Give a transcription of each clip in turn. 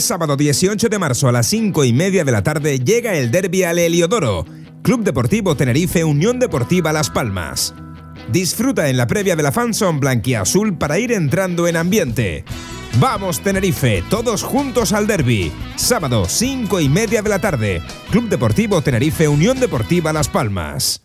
Sábado 18 de marzo a las 5 y media de la tarde llega el derby al Heliodoro, Club Deportivo Tenerife Unión Deportiva Las Palmas. Disfruta en la previa de la Fanson Blanquiazul para ir entrando en ambiente. Vamos Tenerife, todos juntos al derby. Sábado 5 y media de la tarde, Club Deportivo Tenerife Unión Deportiva Las Palmas.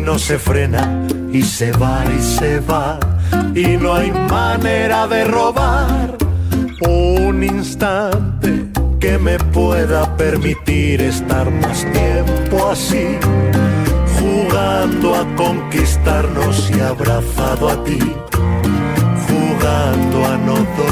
No se frena. Y se va y se va. Y no hay manera de robar un instante que me pueda permitir estar más tiempo así, jugando a conquistarnos y abrazado a ti, jugando a no dormir,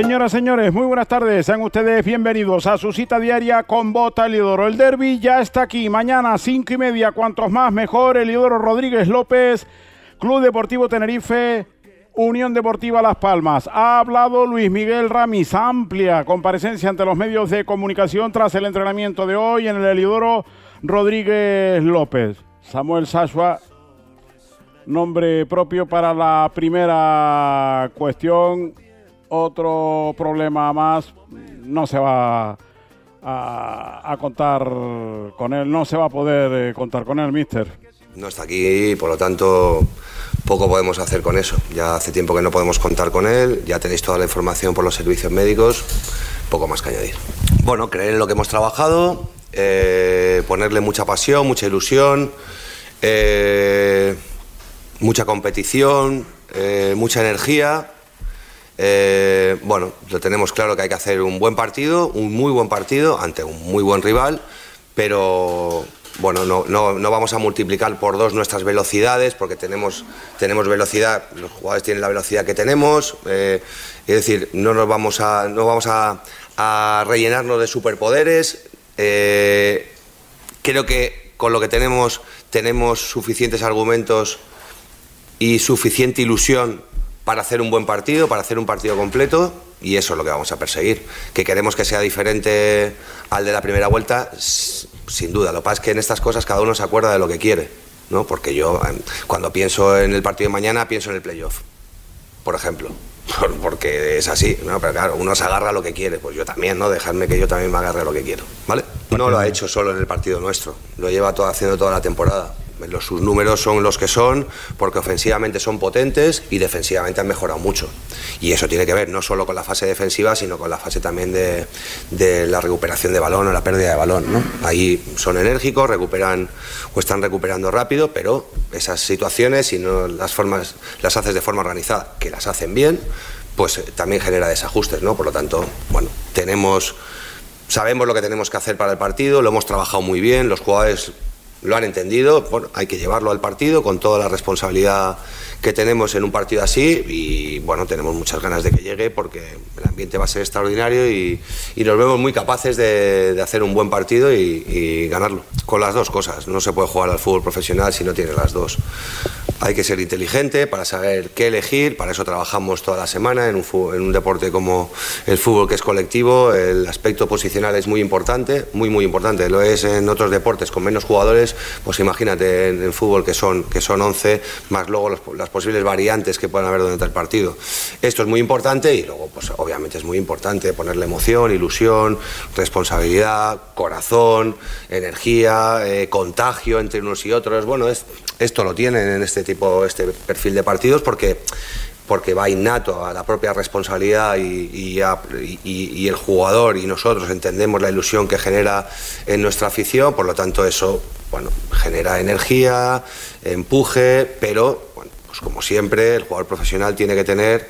Señoras, señores, muy buenas tardes. Sean ustedes bienvenidos a su cita diaria con Bota Eliodoro. El derby ya está aquí. Mañana, cinco y media, cuantos más mejor. Eliodoro Rodríguez López, Club Deportivo Tenerife, Unión Deportiva Las Palmas. Ha hablado Luis Miguel Ramis. Amplia comparecencia ante los medios de comunicación tras el entrenamiento de hoy en el Eliodoro Rodríguez López. Samuel Sashua, nombre propio para la primera cuestión otro problema más, no se va a, contar con él, no se va a poder eh, contar con él, mister. No está aquí, por lo tanto, poco podemos hacer con eso. Ya hace tiempo que no podemos contar con él, ya tenéis toda la información por los servicios médicos, poco más que añadir. Bueno, creer en lo que hemos trabajado, eh, ponerle mucha pasión, mucha ilusión, eh, mucha competición, mucha energía eh, bueno, lo tenemos claro que hay que hacer un buen partido, un muy buen partido ante un muy buen rival, pero bueno, no, no, vamos a multiplicar por dos nuestras velocidades porque tenemos, tenemos velocidad, los jugadores tienen la velocidad que tenemos, eh, es decir, no nos vamos a, no vamos a, rellenarnos de superpoderes. Eh, creo que con lo que tenemos tenemos suficientes argumentos y suficiente ilusión para hacer un buen partido, para hacer un partido completo y eso es lo que vamos a perseguir. Que queremos que sea diferente al de la primera vuelta, sin duda. Lo que pasa es que en estas cosas cada uno se acuerda de lo que quiere, ¿no? Porque yo em, cuando pienso en el partido de mañana pienso en el playoff, por ejemplo. Porque es así, ¿no? Pero claro, uno se agarra lo que quiere, pues yo también, ¿no? Dejadme que yo también me agarre lo que quiero, ¿vale? No lo ha hecho solo en el partido nuestro, lo lleva todo, haciendo toda la temporada. Los, sus números son los que son porque ofensivamente son potentes y defensivamente han mejorado mucho. Y eso tiene que ver no solo con la fase defensiva, sino con la fase también de, de la recuperación de balón o la pérdida de balón. ¿no? Ahí son enérgicos, recuperan o están recuperando rápido, pero esas situaciones, si no las, formas, las haces de forma organizada, que las hacen bien, pues eh, también genera desajustes. ¿no? Por lo tanto, bueno, tenemos sabemos lo que tenemos que hacer para el partido, lo hemos trabajado muy bien, los jugadores lo han entendido, bueno, hay que llevarlo al partido con toda la responsabilidad que tenemos en un partido así y bueno, tenemos muchas ganas de que llegue porque el ambiente va a ser extraordinario y, nos vemos muy capaces de, hacer un buen partido y, ganarlo. Con las dos cosas, no se puede jugar al fútbol profesional si no tiene las dos. hay que ser inteligente para saber qué elegir, para eso trabajamos toda la semana en un, en un, deporte como el fútbol que es colectivo, el aspecto posicional es muy importante, muy muy importante, lo es en otros deportes con menos jugadores, pues imagínate en el fútbol que son, que son 11, más luego los, las posibles variantes que puedan haber durante el partido. Esto es muy importante y luego pues obviamente es muy importante ponerle emoción, ilusión, responsabilidad, corazón, energía, eh, contagio entre unos y otros, bueno, es, esto lo tienen en este tipo, este perfil de partidos porque porque va innato a la propia responsabilidad y, el jugador y nosotros entendemos la ilusión que genera en nuestra afición, por lo tanto eso bueno, genera energía, empuje, pero bueno, pues como siempre el jugador profesional tiene que tener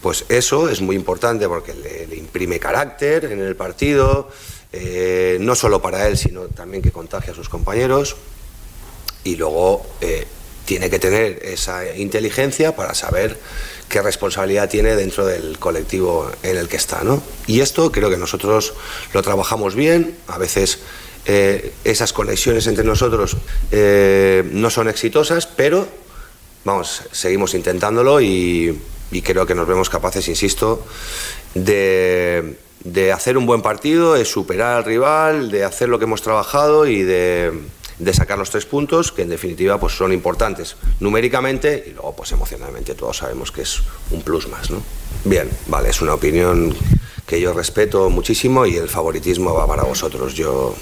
pues eso es muy importante porque le, imprime carácter en el partido, eh, no solo para él, sino también que contagia a sus compañeros y luego eh, tiene que tener esa inteligencia para saber qué responsabilidad tiene dentro del colectivo en el que está. ¿no? Y esto creo que nosotros lo trabajamos bien, a veces eh, esas conexiones entre nosotros no son exitosas, pero vamos, seguimos intentándolo y, creo que nos vemos capaces, insisto, de, de hacer un buen partido, de superar al rival, de hacer lo que hemos trabajado y de de sacar los tres puntos, que en definitiva pues, son importantes numéricamente y luego pues emocionalmente todos sabemos que es un plus más. ¿no? Bien, vale, es una opinión que yo respeto muchísimo y el favoritismo va para vosotros. Yo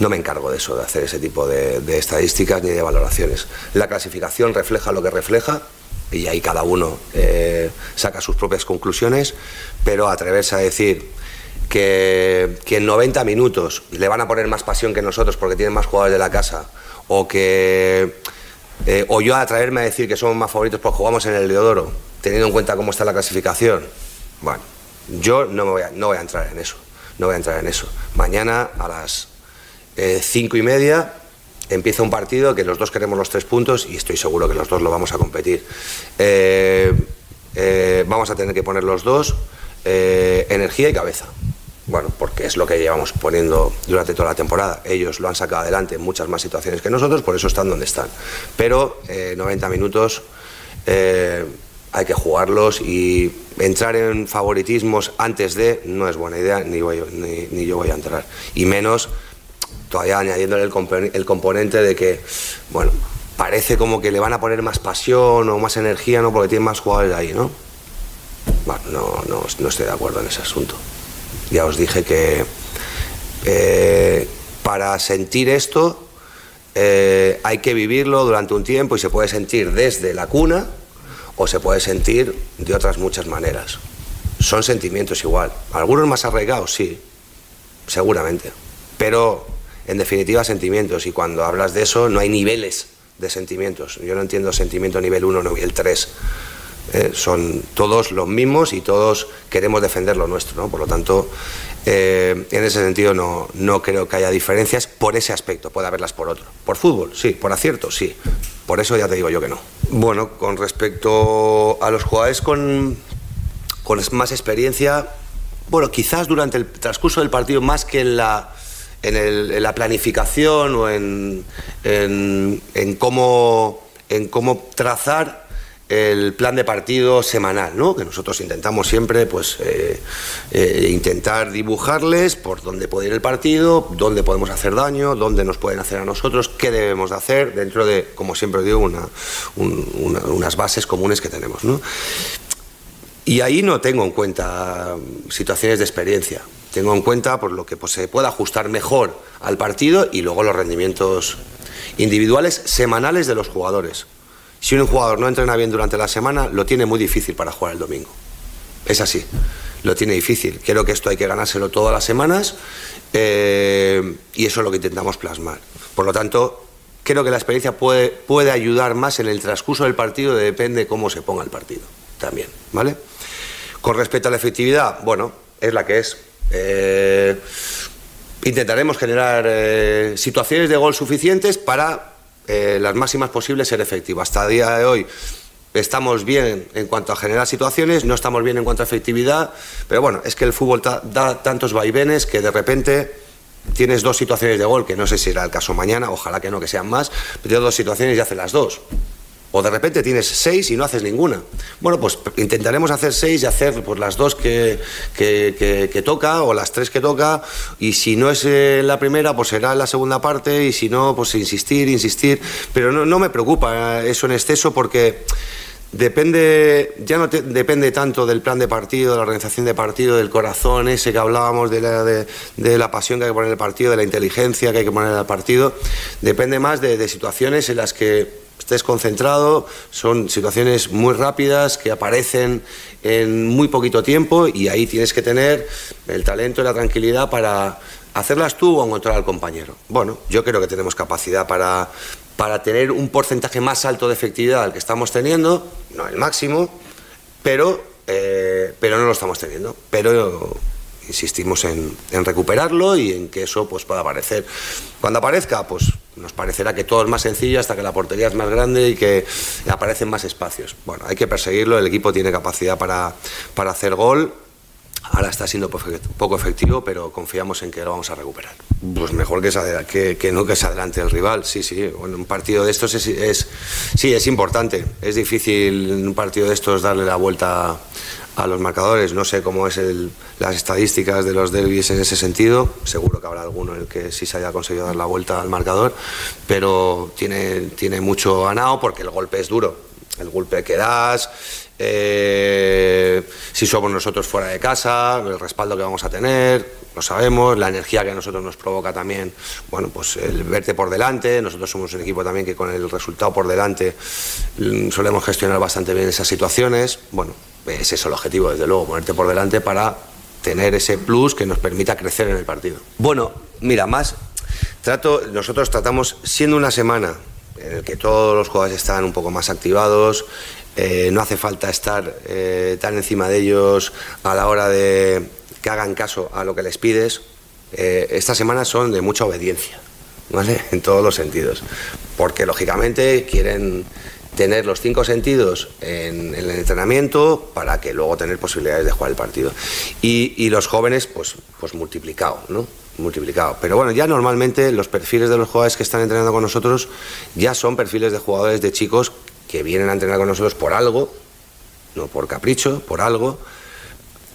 no me encargo de eso, de hacer ese tipo de, estadísticas ni de valoraciones. La clasificación refleja lo que refleja y ahí cada uno eh, saca sus propias conclusiones, pero atreverse a decir que, que, en 90 minutos le van a poner más pasión que nosotros porque tienen más jugadores de la casa, o que eh, o yo a atraerme a decir que somos más favoritos porque jugamos en el Leodoro, teniendo en cuenta cómo está la clasificación. Bueno, yo no, me voy, a, no voy a entrar en eso, no voy a entrar en eso. Mañana a las eh, cinco y media empieza un partido que los dos queremos los tres puntos y estoy seguro que los dos lo vamos a competir. Eh, eh, vamos a tener que poner los dos energía y cabeza. Bueno, porque es lo que llevamos poniendo durante toda la temporada. Ellos lo han sacado adelante en muchas más situaciones que nosotros, por eso están donde están. Pero eh, 90 minutos hay que jugarlos y entrar en favoritismos antes de no es buena idea, ni, voy, ni, ni yo voy a entrar. Y menos todavía añadiéndole el, el componente de que, bueno, parece como que le van a poner más pasión o más energía, ¿no? Porque tienen más jugadores ahí, ¿no? Bueno, no, no, no estoy de acuerdo en ese asunto. Ya os dije que eh, para sentir esto eh, hay que vivirlo durante un tiempo y se puede sentir desde la cuna o se puede sentir de otras muchas maneras. Son sentimientos igual. Algunos más arraigados, sí, seguramente. Pero en definitiva sentimientos y cuando hablas de eso no hay niveles de sentimientos. Yo no entiendo sentimiento nivel 1 nivel 3. Eh, son todos los mismos y todos queremos defender lo nuestro. ¿no? Por lo tanto, eh, en ese sentido no, no, creo que haya diferencias por ese aspecto, puede haberlas por otro. Por fútbol, sí, por acierto, sí. Por eso ya te digo yo que no. Bueno, con respecto a los jugadores con, con más experiencia, bueno, quizás durante el transcurso del partido, más que en la, en, la planificación o en, en, cómo, en cómo trazar el plan de partido semanal, ¿no? que nosotros intentamos siempre pues, eh, eh, intentar dibujarles por dónde puede ir el partido, dónde podemos hacer daño, dónde nos pueden hacer a nosotros, qué debemos de hacer dentro de, como siempre digo, una, un, una, unas bases comunes que tenemos. ¿no? Y ahí no tengo en cuenta situaciones de experiencia, tengo en cuenta por lo que pues, se pueda ajustar mejor al partido y luego los rendimientos individuales semanales de los jugadores. Si un jugador no entrena bien durante la semana, lo tiene muy difícil para jugar el domingo. Es así, lo tiene difícil. Creo que esto hay que ganárselo todas las semanas eh, y eso es lo que intentamos plasmar. Por lo tanto, creo que la experiencia puede, puede ayudar más en el transcurso del partido, depende cómo se ponga el partido también. ¿vale? Con respecto a la efectividad, bueno, es la que es. Eh, intentaremos generar eh, situaciones de gol suficientes para eh, las máximas posibles ser efectivo. Hasta el día de hoy estamos bien en cuanto a generar situaciones, no estamos bien en cuanto a efectividad, pero bueno, es que el fútbol da tantos vaivenes que de repente tienes dos situaciones de gol, que no sé si será el caso mañana, ojalá que no, que sean más, pero tienes dos situaciones y haces las dos. O de repente tienes seis y no haces ninguna. Bueno, pues intentaremos hacer seis y hacer pues, las dos que, que, toca o las tres que toca. Y si no es eh, la primera, pues será la segunda parte. Y si no, pues insistir, insistir. Pero no, no me preocupa eso en exceso porque Depende, ya no depende tanto del plan de partido, de la organización de partido, del corazón ese que hablábamos, de la, de, la pasión que hay que poner en el partido, de la inteligencia que hay que poner en el partido. Depende más de, situaciones en las que estés concentrado, son situaciones muy rápidas que aparecen en muy poquito tiempo y ahí tienes que tener el talento y la tranquilidad para hacerlas tú o encontrar al compañero. Bueno, yo creo que tenemos capacidad para, para tener un porcentaje más alto de efectividad al que estamos teniendo, no el máximo, pero, eh, pero no lo estamos teniendo. Pero insistimos en, recuperarlo y en que eso pues, pueda aparecer. Cuando aparezca, pues nos parecerá que todo es más sencillo hasta que la portería es más grande y que aparecen más espacios. Bueno, hay que perseguirlo, el equipo tiene capacidad para, para hacer gol Ahora está siendo poco efectivo, pero confiamos en que lo vamos a recuperar. Pues mejor que, que, que no que se adelante el rival, sí, sí. Bueno, un partido de estos es, sí, es importante. Es difícil en un partido de estos darle la vuelta a los marcadores. No sé cómo es las estadísticas de los derbis en ese sentido. Seguro que habrá alguno en el que sí se haya conseguido dar la vuelta al marcador, pero tiene, tiene mucho ganado porque el golpe es duro. El golpe que das, eh, si somos nosotros fuera de casa, el respaldo que vamos a tener, lo sabemos, la energía que a nosotros nos provoca también, bueno, pues el verte por delante, nosotros somos un equipo también que con el resultado por delante mm, solemos gestionar bastante bien esas situaciones, bueno, es el objetivo, desde luego, ponerte por delante para tener ese plus que nos permita crecer en el partido. Bueno, mira, más, trato, nosotros tratamos, siendo una semana en el que todos los jugadores están un poco más activados, eh, no hace falta estar eh, tan encima de ellos a la hora de que hagan caso a lo que les pides. Eh, estas semanas son de mucha obediencia, ¿vale? En todos los sentidos. Porque lógicamente quieren tener los cinco sentidos en, el entrenamiento para que luego tener posibilidades de jugar el partido. Y, los jóvenes, pues, pues multiplicado, ¿no? multiplicado. Pero bueno, ya normalmente los perfiles de los jugadores que están entrenando con nosotros ya son perfiles de jugadores de chicos que vienen a entrenar con nosotros por algo, no por capricho, por algo.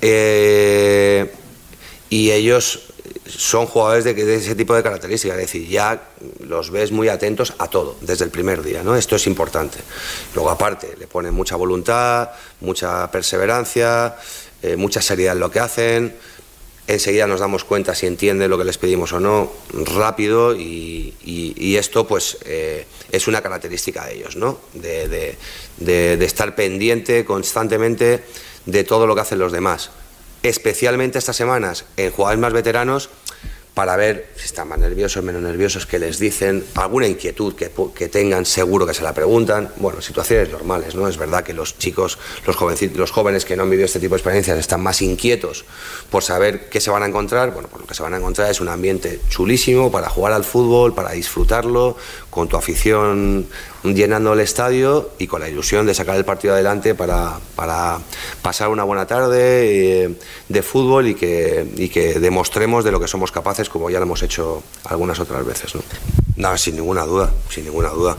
Eh, y ellos son jugadores de, ese tipo de características, es decir, ya los ves muy atentos a todo, desde el primer día, ¿no? Esto es importante. Luego, aparte, le ponen mucha voluntad, mucha perseverancia, eh, mucha seriedad en lo que hacen enseguida nos damos cuenta si entienden lo que les pedimos o no rápido y, esto pues eh, es una característica de ellos, ¿no? De, de, estar pendiente constantemente de todo lo que hacen los demás. Especialmente estas semanas en jugadores más veteranos para ver si están más nerviosos, menos nerviosos, que les dicen, alguna inquietud que, que, tengan, seguro que se la preguntan. Bueno, situaciones normales, ¿no? Es verdad que los chicos, los, los jóvenes que no han vivido este tipo de experiencias están más inquietos por saber qué se van a encontrar. Bueno, pues lo que se van a encontrar es un ambiente chulísimo para jugar al fútbol, para disfrutarlo, con tu afición llenando el estadio y con la ilusión de sacar el partido adelante para, para pasar una buena tarde eh, de fútbol y que, y que demostremos de lo que somos capaces como ya lo hemos hecho algunas otras veces. ¿no? sin ninguna duda, sin ninguna duda.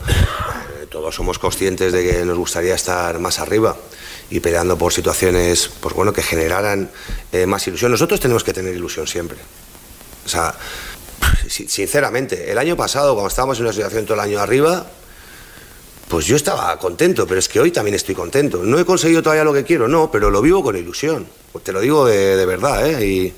Eh, todos somos conscientes de que nos gustaría estar más arriba y peleando por situaciones pues bueno, que generaran eh, más ilusión. Nosotros tenemos que tener ilusión siempre. O sea, sinceramente, el año pasado, cuando estábamos en una situación todo el año arriba, pues yo estaba contento, pero es que hoy también estoy contento. No he conseguido todavía lo que quiero, no, pero lo vivo con ilusión. Te lo digo de, verdad, ¿eh?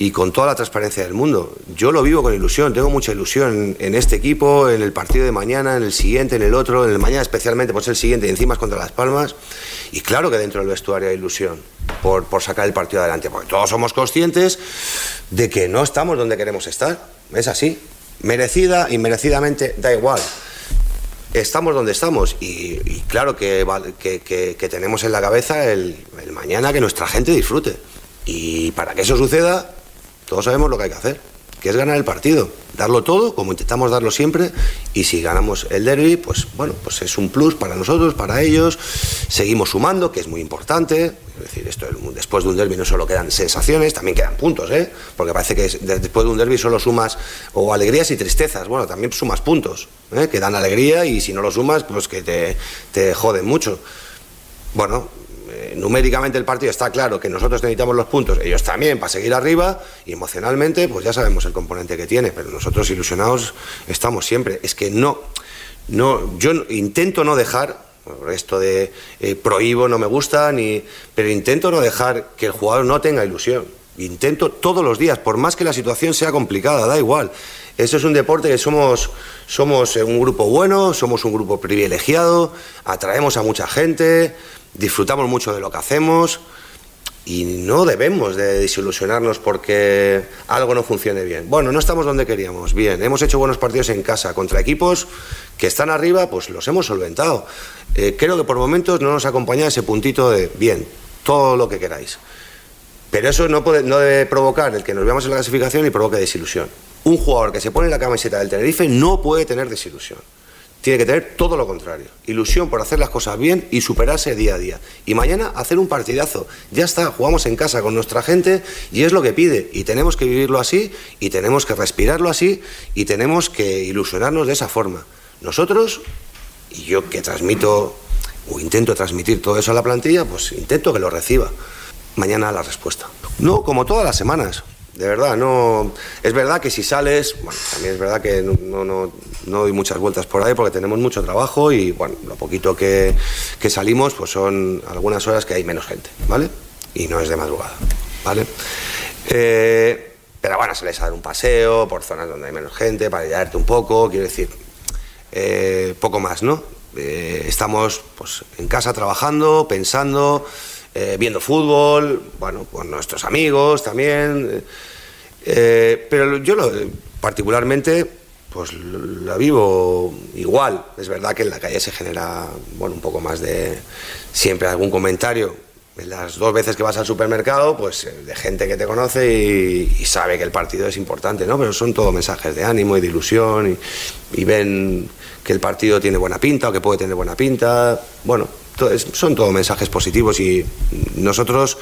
Y, con toda la transparencia del mundo. Yo lo vivo con ilusión, tengo mucha ilusión en, este equipo, en el partido de mañana, en el siguiente, en el otro, en el mañana especialmente, ser el siguiente y encima es contra Las Palmas. Y claro que dentro del vestuario hay ilusión por, por sacar el partido adelante, porque todos somos conscientes de que no estamos donde queremos estar. Es así. Merecida, y merecidamente da igual estamos donde estamos y, claro que, que, tenemos en la cabeza el, mañana que nuestra gente disfrute. Y para que eso suceda, todos sabemos lo que hay que hacer, que es ganar el partido, darlo todo, como intentamos darlo siempre, y si ganamos el derby, pues bueno, pues es un plus para nosotros, para ellos, seguimos sumando, que es muy importante, Es decir, esto, después de un derby no solo quedan sensaciones, también quedan puntos, ¿eh? Porque parece que después de un derby solo sumas o alegrías y tristezas. Bueno, también sumas puntos, ¿eh? que dan alegría y si no lo sumas, pues que te, te joden mucho. Bueno, eh, numéricamente el partido está claro que nosotros necesitamos los puntos, ellos también, para seguir arriba, y emocionalmente, pues ya sabemos el componente que tiene, pero nosotros ilusionados estamos siempre. Es que no, no yo intento no dejar esto de eh, prohíbo no me gusta, ni, pero intento no dejar que el jugador no tenga ilusión. Intento todos los días, por más que la situación sea complicada, da igual. Eso es un deporte que somos, somos un grupo bueno, somos un grupo privilegiado, atraemos a mucha gente, disfrutamos mucho de lo que hacemos y no debemos de desilusionarnos porque algo no funcione bien. Bueno, no estamos donde queríamos, bien, hemos hecho buenos partidos en casa contra equipos que están arriba, pues los hemos solventado. Eh, creo que por momentos no nos acompaña ese puntito de, bien, todo lo que queráis. Pero eso no, puede, debe provocar el que nos veamos en la clasificación y provoque desilusión. Un jugador que se pone la camiseta del Tenerife no puede tener desilusión tiene que tener todo lo contrario. Ilusión por hacer las cosas bien y superarse día a día. Y mañana hacer un partidazo. Ya está, jugamos en casa con nuestra gente y es lo que pide. Y tenemos que vivirlo así y tenemos que respirarlo así y tenemos que ilusionarnos de esa forma. Nosotros, y yo que transmito o intento transmitir todo eso a la plantilla, pues intento que lo reciba. Mañana la respuesta. No, como todas las semanas de verdad, no. Es verdad que si sales, bueno, también es verdad que no, no, no, doy muchas vueltas por ahí porque tenemos mucho trabajo y, bueno, lo poquito que, que, salimos, pues son algunas horas que hay menos gente, ¿vale? Y no es de madrugada, ¿vale? Eh, pero bueno, sales a dar un paseo por zonas donde hay menos gente para ayudarte un poco, quiero decir, eh, poco más, ¿no? Eh, estamos pues, en casa trabajando, pensando. Viendo fútbol, bueno, con nuestros amigos también. Eh, pero yo lo, particularmente pues la vivo igual. Es verdad que en la calle se genera bueno, un poco más de siempre algún comentario. Las dos veces que vas al supermercado, pues eh, de gente que te conoce y, sabe que el partido es importante, ¿no? Pero son todo mensajes de ánimo y de ilusión y, y ven que el partido tiene buena pinta o que puede tener buena pinta. Bueno, son todos mensajes positivos y nosotros,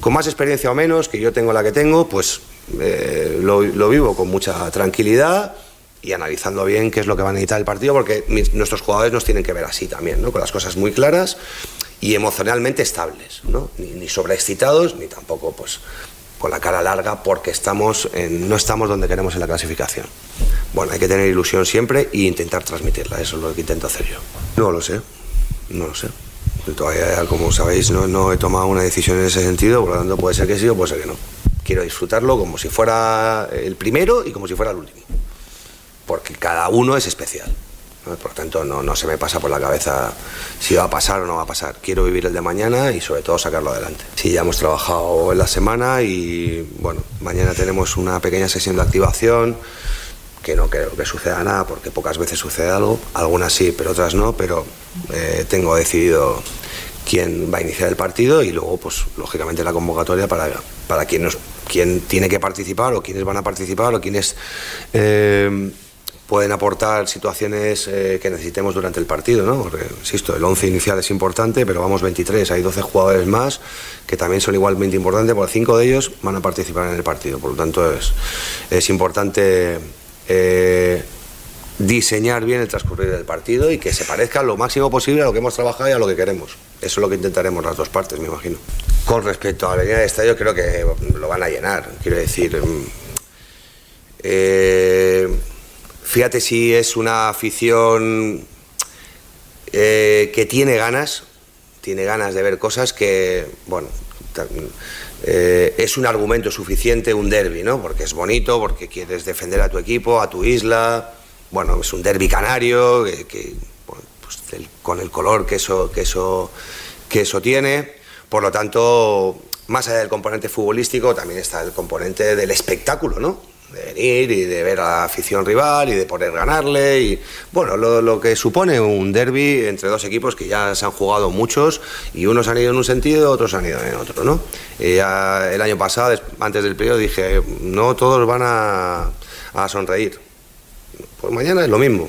con más experiencia o menos, que yo tengo la que tengo, pues eh, lo, vivo con mucha tranquilidad y analizando bien qué es lo que va a necesitar el partido, porque nuestros jugadores nos tienen que ver así también, ¿no? con las cosas muy claras y emocionalmente estables, ¿no? ni, ni sobreexcitados, ni tampoco pues, con la cara larga porque estamos no estamos donde queremos en la clasificación. Bueno, hay que tener ilusión siempre e intentar transmitirla, eso es lo que intento hacer yo. No lo sé, no lo sé. Todavía, como sabéis, no, he tomado una decisión en ese sentido, por lo tanto puede ser que sí o puede ser que no. Quiero disfrutarlo como si fuera el primero y como si fuera el último. Porque cada uno es especial. Por lo tanto, no, no se me pasa por la cabeza si va a pasar o no va a pasar. Quiero vivir el de mañana y sobre todo sacarlo adelante. Sí, ya hemos trabajado en la semana y bueno, mañana tenemos una pequeña sesión de activación que no creo que suceda nada, porque pocas veces sucede algo, algunas sí, pero otras no, pero eh, tengo decidido quién va a iniciar el partido y luego, pues, lógicamente la convocatoria para, para quién, quién tiene que participar o quiénes van a participar o quiénes eh, pueden aportar situaciones eh, que necesitemos durante el partido, ¿no? Porque, insisto, el 11 inicial es importante, pero vamos 23, hay 12 jugadores más que también son igualmente importantes, porque cinco de ellos van a participar en el partido, por lo tanto es, es importante eh, diseñar bien el transcurrir del partido y que se parezca lo máximo posible a lo que hemos trabajado y a lo que queremos. Eso es lo que intentaremos las dos partes, me imagino. Con respecto a la línea de estadio, creo que lo van a llenar. Quiero decir, mm, eh, fíjate si es una afición eh, que tiene ganas, tiene ganas de ver cosas que, bueno, eh, es un argumento suficiente un derby, ¿no? Porque es bonito, porque quieres defender a tu equipo, a tu isla. Bueno, es un derby canario, que, pues con el color que eso, que, eso, que eso tiene. Por lo tanto, más allá del componente futbolístico, también está el componente del espectáculo, ¿no? De venir y de ver a la afición rival y de poder ganarle y bueno lo, que supone un derby entre dos equipos que ya se han jugado muchos y unos han ido en un sentido otros han ido en otro no ya el año pasado antes del periodo dije no todos van a, sonreír. Pues mañana es lo mismo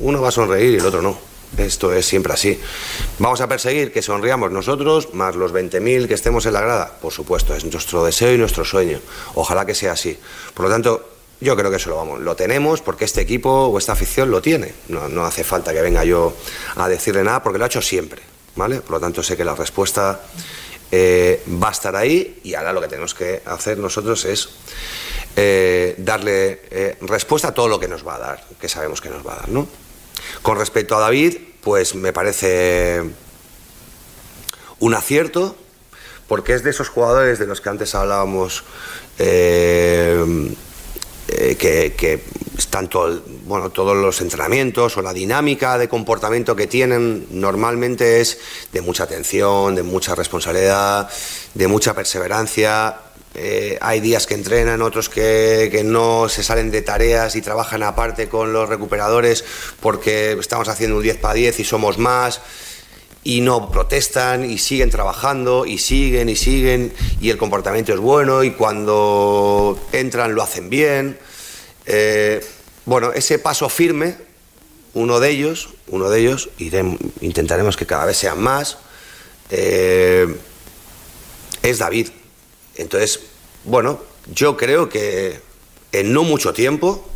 uno va a sonreír y el otro no Esto es siempre así. ¿Vamos a perseguir que sonriamos nosotros más los 20.000 que estemos en la grada? Por supuesto, es nuestro deseo y nuestro sueño. Ojalá que sea así. Por lo tanto, yo creo que eso lo vamos, lo tenemos porque este equipo o esta afición lo tiene. No, hace falta que venga yo a decirle nada porque lo ha hecho siempre, ¿vale? Por lo tanto sé que la respuesta eh, va a estar ahí y ahora lo que tenemos que hacer nosotros es eh, darle eh, respuesta a todo lo que nos va a dar, que sabemos que nos va a dar, ¿no? Con respecto a David, pues me parece un acierto porque es de esos jugadores de los que antes hablábamos. Eh, que, están bueno, todos los entrenamientos o la dinámica de comportamiento que tienen normalmente es de mucha atención, de mucha responsabilidad, de mucha perseverancia. Eh, hay días que entrenan, otros que, que, no se salen de tareas y trabajan aparte con los recuperadores porque estamos haciendo un 10 para 10 y somos más y no protestan y siguen trabajando y siguen y siguen y el comportamiento es bueno y cuando entran lo hacen bien. Eh, bueno, ese paso firme, uno de ellos, uno de ellos, intentaremos que cada vez sean más, eh, es David. Entonces, bueno, yo creo que en no mucho tiempo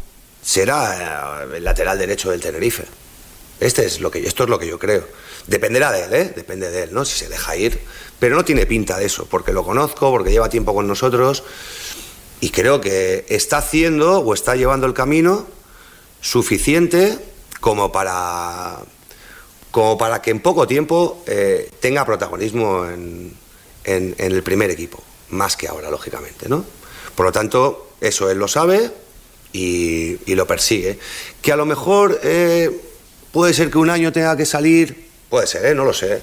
será el lateral derecho del Tenerife. Este es lo que, esto es lo que yo creo. Dependerá de él, ¿eh? Depende de él, ¿no? Si se deja ir. Pero no tiene pinta de eso, porque lo conozco, porque lleva tiempo con nosotros y creo que está haciendo o está llevando el camino suficiente como para, como para que en poco tiempo eh, tenga protagonismo en, el primer equipo, más que ahora, lógicamente, ¿no? Por lo tanto, eso él lo sabe y, lo persigue. Que a lo mejor eh, puede ser que un año tenga que salir Puede ser, ¿eh? no lo sé.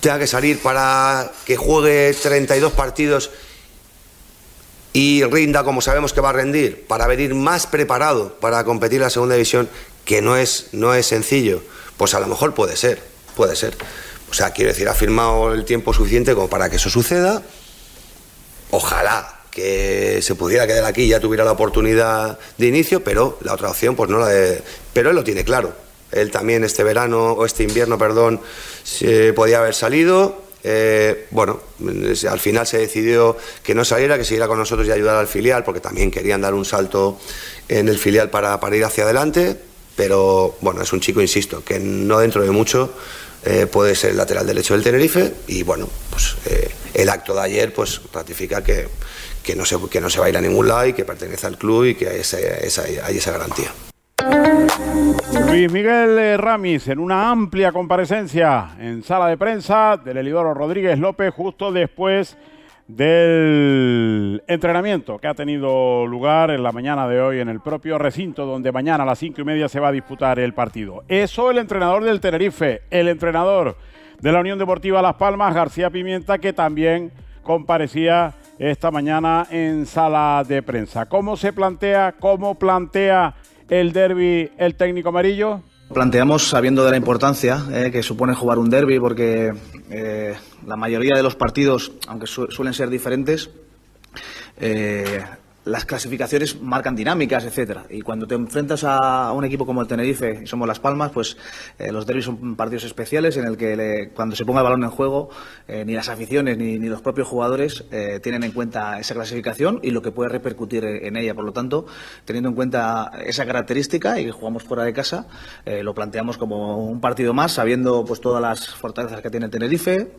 Tenga que salir para que juegue 32 partidos y rinda como sabemos que va a rendir, para venir más preparado para competir la segunda división, que no es, no es sencillo, pues a lo mejor puede ser, puede ser. O sea, quiero decir, ha firmado el tiempo suficiente como para que eso suceda. Ojalá que se pudiera quedar aquí y ya tuviera la oportunidad de inicio, pero la otra opción, pues no la de. Pero él lo tiene claro. Él también este verano, o este invierno, perdón, se podía haber salido. Eh, bueno, al final se decidió que no saliera, que siguiera con nosotros y ayudar al filial, porque también querían dar un salto en el filial para, para ir hacia adelante. Pero bueno, es un chico, insisto, que no dentro de mucho eh, puede ser el lateral derecho del Tenerife. Y bueno, pues eh, el acto de ayer pues ratifica que, que, no se, que no se va a ningún lado y que pertenece al club y que hay esa garantía. Luis Miguel eh, Ramis en una amplia comparecencia en sala de prensa del Elidoro Rodríguez López justo después del entrenamiento que ha tenido lugar en la mañana de hoy en el propio recinto donde mañana a las cinco y media se va a disputar el partido. Eso el entrenador del Tenerife, el entrenador de la Unión Deportiva Las Palmas, García Pimienta, que también comparecía esta mañana en sala de prensa. ¿Cómo se plantea, cómo plantea el derby el técnico amarillo? Planteamos sabiendo de la importancia eh, que supone jugar un derby porque eh, la mayoría de los partidos, aunque suelen ser diferentes, eh, las clasificaciones marcan dinámicas, etcétera. Y cuando te enfrentas a un equipo como el Tenerife y somos Las Palmas, pues eh, los derbis son partidos especiales en el que cuando se ponga el balón en juego, eh, ni las aficiones ni, los propios jugadores eh, tienen en cuenta esa clasificación y lo que puede repercutir en ella. Por lo tanto, teniendo en cuenta esa característica y que jugamos fuera de casa, lo planteamos como un partido más, sabiendo pues todas las fortalezas que tiene Tenerife,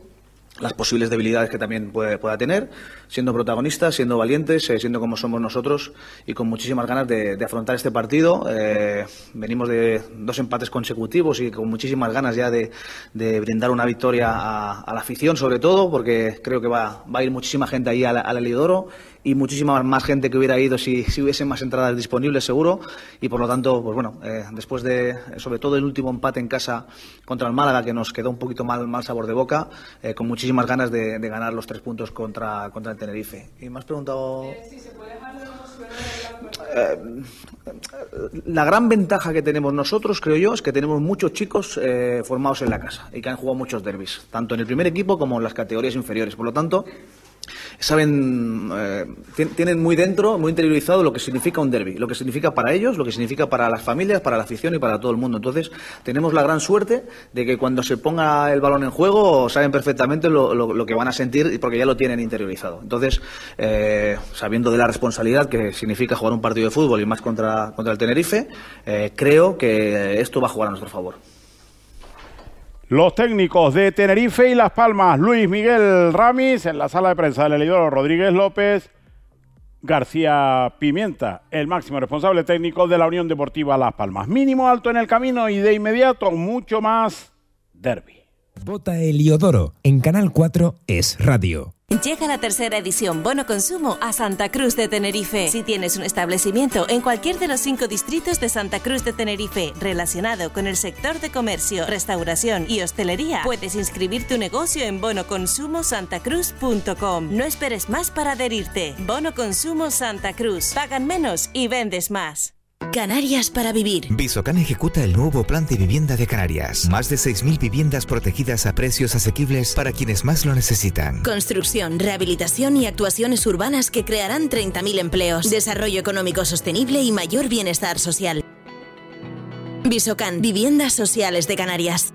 las posibles debilidades que también puede, pueda tener, siendo protagonistas, siendo valientes, eh, siendo como somos nosotros y con muchísimas ganas de, afrontar este partido. Eh, venimos de dos empates consecutivos y con muchísimas ganas ya de, brindar una victoria a, la afición, sobre todo, porque creo que va, va a ir muchísima gente ahí al, Elidoro y muchísima más gente que hubiera ido si, si hubiesen más entradas disponibles, seguro. Y por lo tanto, pues bueno, eh, después de, sobre todo el último empate en casa contra el Málaga, que nos quedó un poquito mal, sabor de boca, con muchísimas ganas de, ganar los tres puntos contra, contra el Tenerife. Y me has preguntado. Eh, la gran ventaja que tenemos nosotros, creo yo, es que tenemos muchos chicos formados en la casa y que han jugado muchos derbis, tanto en el primer equipo como en las categorías inferiores. Por lo tanto, saben, eh, tienen muy dentro, muy interiorizado lo que significa un derby, lo que significa para ellos, lo que significa para las familias, para la afición y para todo el mundo. Entonces, tenemos la gran suerte de que cuando se ponga el balón en juego saben perfectamente lo, que van a sentir porque ya lo tienen interiorizado. Entonces, eh, sabiendo de la responsabilidad que significa jugar un partido de fútbol y más contra, contra el Tenerife, eh, creo que esto va a jugar a nuestro favor. Los técnicos de Tenerife y Las Palmas, Luis Miguel Ramis, en la sala de prensa del Elidoro Rodríguez López, García Pimienta, el máximo responsable técnico de la Unión Deportiva Las Palmas. Mínimo alto en el camino y de inmediato mucho más derby. Vota Eliodoro en Canal 4 es Radio. Llega la tercera edición Bono Consumo a Santa Cruz de Tenerife. Si tienes un establecimiento en cualquier de los cinco distritos de Santa Cruz de Tenerife relacionado con el sector de comercio, restauración y hostelería, puedes inscribir tu negocio en bonoconsumosantacruz.com. No esperes más para adherirte. Bono Consumo Santa Cruz. Pagan menos y vendes más. Canarias para vivir. Visocan ejecuta el nuevo plan de vivienda de Canarias. Más de 6.000 viviendas protegidas a precios asequibles para quienes más lo necesitan. Construcción, rehabilitación y actuaciones urbanas que crearán 30.000 empleos, desarrollo económico sostenible y mayor bienestar social. Visocan, Viviendas Sociales de Canarias.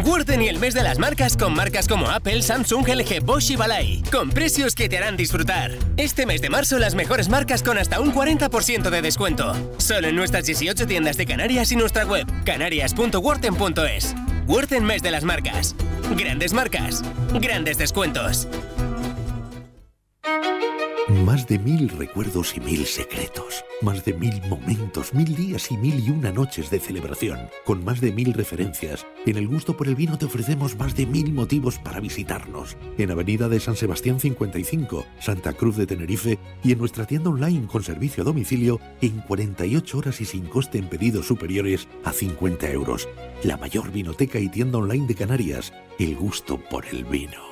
Wurden y el mes de las marcas con marcas como Apple, Samsung, LG, Bosch y Balay, con precios que te harán disfrutar. Este mes de marzo las mejores marcas con hasta un 40% de descuento. Solo en nuestras 18 tiendas de Canarias y nuestra web, canarias.wurten.es. Wurden mes de las marcas. Grandes marcas, grandes descuentos. Más de mil recuerdos y mil secretos. Más de mil momentos, mil días y mil y una noches de celebración. Con más de mil referencias. En el gusto por el vino te ofrecemos más de mil motivos para visitarnos. En Avenida de San Sebastián 55, Santa Cruz de Tenerife y en nuestra tienda online con servicio a domicilio en 48 horas y sin coste en pedidos superiores a 50 euros. La mayor vinoteca y tienda online de Canarias. El gusto por el vino.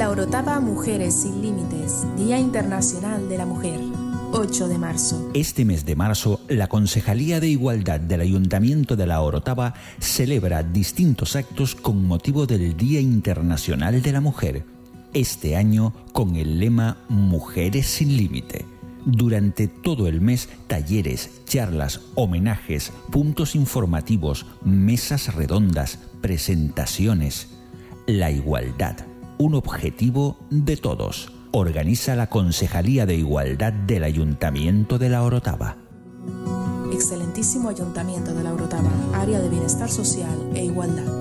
La Orotava Mujeres sin Límites, Día Internacional de la Mujer. 8 de marzo. Este mes de marzo, la Concejalía de Igualdad del Ayuntamiento de La Orotava celebra distintos actos con motivo del Día Internacional de la Mujer. Este año con el lema Mujeres sin Límite. Durante todo el mes, talleres, charlas, homenajes, puntos informativos, mesas redondas, presentaciones. La igualdad un objetivo de todos. Organiza la Concejalía de Igualdad del Ayuntamiento de La Orotava. Excelentísimo Ayuntamiento de La Orotava, área de bienestar social e igualdad.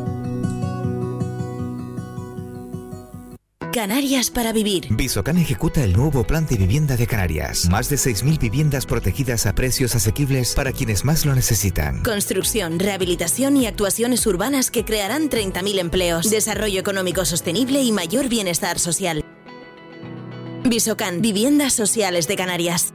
Canarias para vivir. Visocan ejecuta el nuevo plan de vivienda de Canarias. Más de 6.000 viviendas protegidas a precios asequibles para quienes más lo necesitan. Construcción, rehabilitación y actuaciones urbanas que crearán 30.000 empleos, desarrollo económico sostenible y mayor bienestar social. Visocan, Viviendas Sociales de Canarias.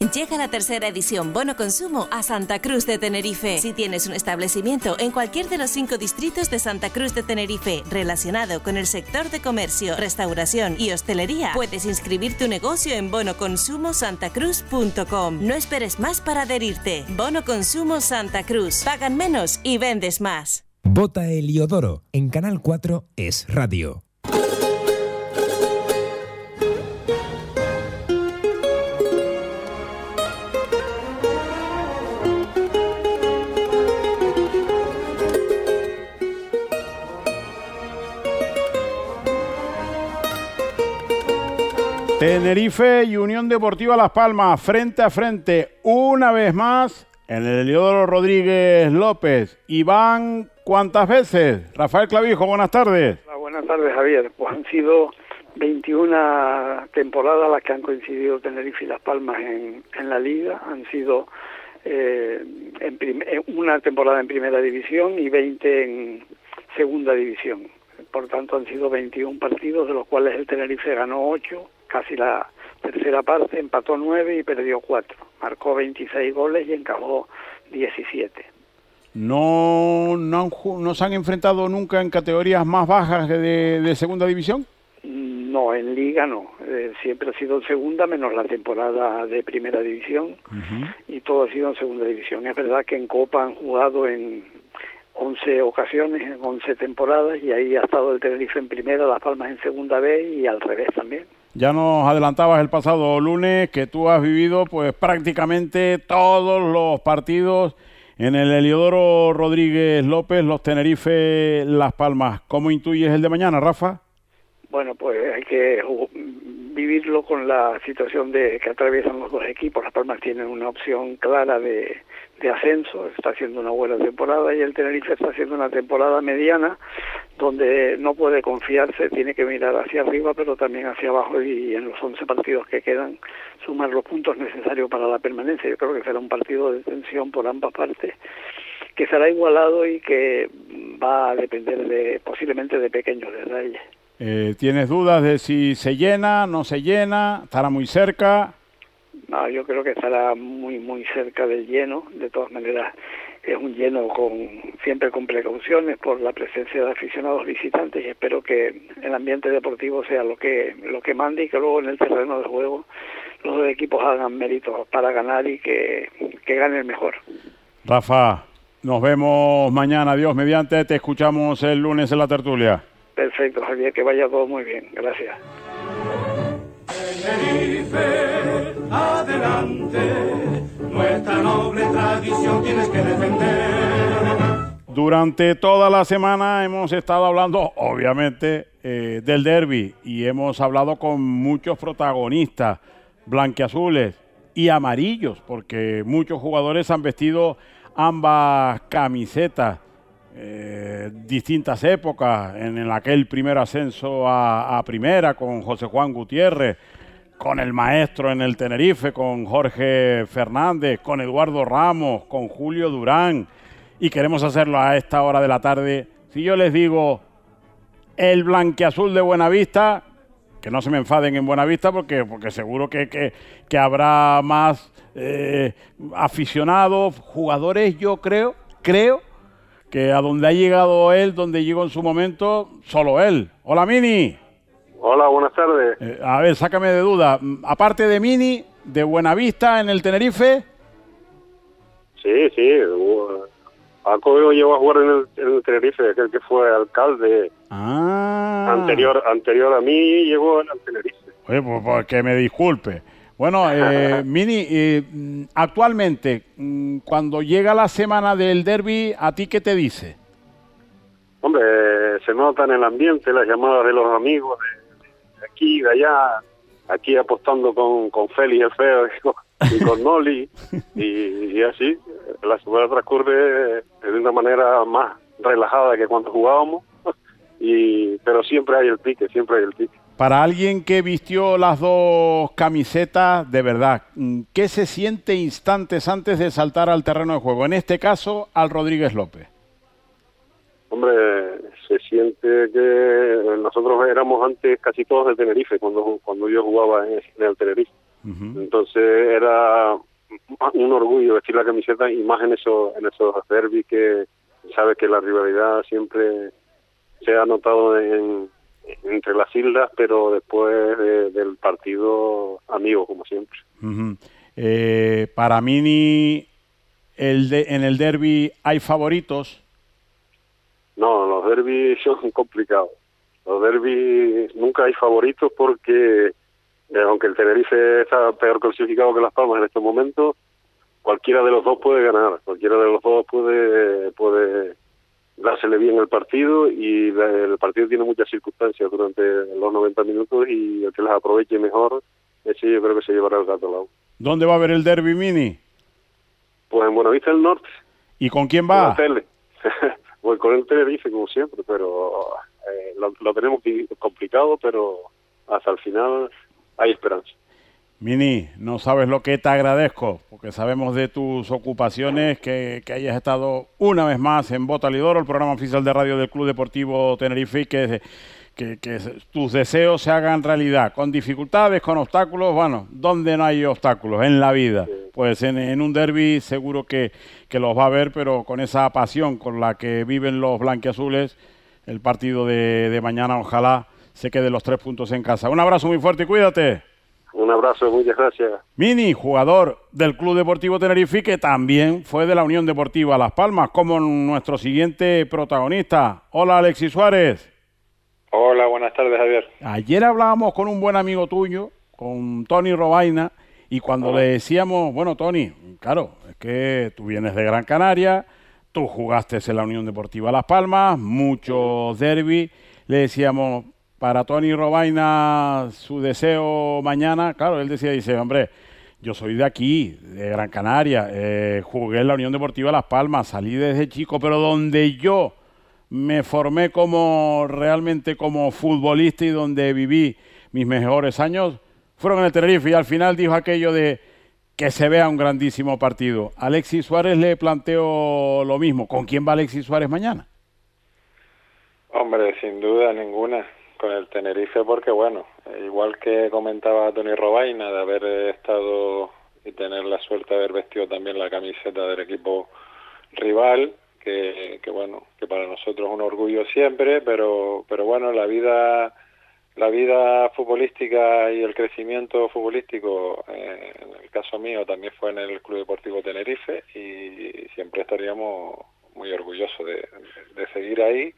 Llega la tercera edición Bono Consumo a Santa Cruz de Tenerife. Si tienes un establecimiento en cualquier de los cinco distritos de Santa Cruz de Tenerife relacionado con el sector de comercio, restauración y hostelería, puedes inscribir tu negocio en bonoconsumosantacruz.com. No esperes más para adherirte. Bono Consumo Santa Cruz. Pagan menos y vendes más. Vota Eliodoro en Canal 4 es Radio. Tenerife y Unión Deportiva Las Palmas, frente a frente, una vez más, en el Eliodoro Rodríguez López. Iván, ¿cuántas veces? Rafael Clavijo, buenas tardes. buenas tardes, Javier. Pues han sido 21 temporadas las que han coincidido Tenerife y Las Palmas en, la liga. Han sido eh, en eh, una temporada en primera división y 20 en segunda división. Por tanto, han sido 21 partidos, de los cuales el Tenerife ganó 8 casi la tercera parte, empató nueve y perdió cuatro. Marcó 26 goles y encajó 17. ¿No, no, no se han enfrentado nunca en categorías más bajas de, segunda división? No, en liga no. Eh, siempre ha sido en segunda, menos la temporada de primera división, y todo ha sido en segunda división. Es verdad que en Copa han jugado en 11 ocasiones en 11 temporadas y ahí ha estado el Tenerife en primera, Las Palmas en segunda vez y al revés también. Ya nos adelantabas el pasado lunes que tú has vivido pues prácticamente todos los partidos en el Heliodoro Rodríguez López, los Tenerife Las Palmas. ¿Cómo intuyes el de mañana, Rafa? Bueno, pues hay que vivirlo con la situación de que atraviesan los dos equipos. Las Palmas tienen una opción clara de, de ascenso, está haciendo una buena temporada y el Tenerife está haciendo una temporada mediana donde no puede confiarse, tiene que mirar hacia arriba pero también hacia abajo y en los 11 partidos que quedan sumar los puntos necesarios para la permanencia. Yo creo que será un partido de tensión por ambas partes que será igualado y que va a depender de posiblemente de pequeños detalles. Eh, ¿Tienes dudas de si se llena, no se llena, estará muy cerca? No, yo creo que estará muy muy cerca del lleno. De todas maneras, es un lleno con siempre con precauciones por la presencia de aficionados visitantes y espero que el ambiente deportivo sea lo que lo que mande y que luego en el terreno de juego los dos equipos hagan méritos para ganar y que, que gane el mejor. Rafa, nos vemos mañana. Dios mediante. Te escuchamos el lunes en la tertulia. Perfecto, Javier. Que vaya todo muy bien. Gracias. Adelante, nuestra noble tradición tienes que defender. Durante toda la semana hemos estado hablando, obviamente, eh, del derby y hemos hablado con muchos protagonistas, blanqueazules y amarillos, porque muchos jugadores han vestido ambas camisetas. Eh, distintas épocas, en, aquel primer ascenso a, a, primera con José Juan Gutiérrez, con el maestro en el Tenerife, con Jorge Fernández, con Eduardo Ramos, con Julio Durán, y queremos hacerlo a esta hora de la tarde. Si yo les digo el blanqueazul de Buenavista, que no se me enfaden en Buenavista porque, porque seguro que, que, habrá más eh, aficionados, jugadores, yo creo, creo que a donde ha llegado él, donde llegó en su momento, solo él. Hola Mini. Hola, buenas tardes. Eh, a ver, sácame de duda. Aparte de Mini, de Buenavista en el Tenerife. Sí, sí. Paco llegó a jugar en el, Tenerife, aquel que fue alcalde. Ah. Anterior, anterior a mí llegó en el Tenerife. Oye, pues, pues que me disculpe. Bueno, eh, Mini, eh, actualmente, mm, cuando llega la semana del derby, ¿a ti qué te dice? Hombre, se nota en el ambiente las llamadas de los amigos, aquí, de allá, aquí apostando con, con Félix el Feo y con, Noli, y, así, la semana transcurre de una manera más relajada que cuando jugábamos, y pero siempre hay el pique, siempre hay el pique. Para alguien que vistió las dos camisetas, de verdad, ¿qué se siente instantes antes de saltar al terreno de juego? En este caso, al Rodríguez López. Hombre, se siente que nosotros éramos antes casi todos de Tenerife cuando cuando yo jugaba en, el Tenerife. Entonces era un orgullo vestir la camiseta y más en esos en esos derbis que sabes que la rivalidad siempre se ha notado en, entre las islas, pero después del partido amigo como siempre. eh, para Mini el de, en el derby hay favoritos no, los derbis son complicados. Los derbis nunca hay favoritos porque, eh, aunque el Tenerife está peor clasificado que Las Palmas en este momento, cualquiera de los dos puede ganar, cualquiera de los dos puede, puede dársele bien el partido y el partido tiene muchas circunstancias durante los 90 minutos y el que las aproveche mejor, ese yo creo que se llevará el gato al lado. ¿Dónde va a haber el derby mini? Pues en Buenavista del Norte. ¿Y con quién va? Pues con el Tenerife como siempre, pero eh, lo, tenemos complicado, pero hasta el final hay esperanza. Mini, no sabes lo que te agradezco, porque sabemos de tus ocupaciones que, que hayas estado una vez más en Bota Lidoro, el programa oficial de radio del Club Deportivo Tenerife, que que, tus deseos se hagan realidad, con dificultades, con obstáculos, bueno, ¿dónde no hay obstáculos? En la vida. Pues en, un derby seguro que, los va a ver, pero con esa pasión con la que viven los blanquiazules, el partido de, mañana, ojalá se quede los tres puntos en casa. Un abrazo muy fuerte y cuídate. Un abrazo, muchas gracias. Mini, jugador del Club Deportivo Tenerife, que también fue de la Unión Deportiva Las Palmas, como nuestro siguiente protagonista. Hola, Alexis Suárez. Hola, buenas tardes, Javier. Ayer hablábamos con un buen amigo tuyo, con Tony Robaina, y cuando le decíamos, bueno, Tony, claro, es que tú vienes de Gran Canaria, tú jugaste en la Unión Deportiva Las Palmas, muchos derby, le decíamos, para Tony Robaina su deseo mañana, claro, él decía, dice, hombre, yo soy de aquí, de Gran Canaria, eh, jugué en la Unión Deportiva Las Palmas, salí desde chico, pero donde yo me formé como realmente como futbolista y donde viví mis mejores años fueron en el Tenerife y al final dijo aquello de que se vea un grandísimo partido. Alexis Suárez le planteó lo mismo. ¿Con quién va Alexis Suárez mañana? Hombre, sin duda ninguna con el Tenerife porque bueno, igual que comentaba Tony Robaina de haber estado y tener la suerte de haber vestido también la camiseta del equipo rival, que, que bueno, que para nosotros es un orgullo siempre, pero pero bueno, la vida la vida futbolística y el crecimiento futbolístico, eh, en el caso mío, también fue en el Club Deportivo Tenerife y siempre estaríamos muy orgullosos de, seguir ahí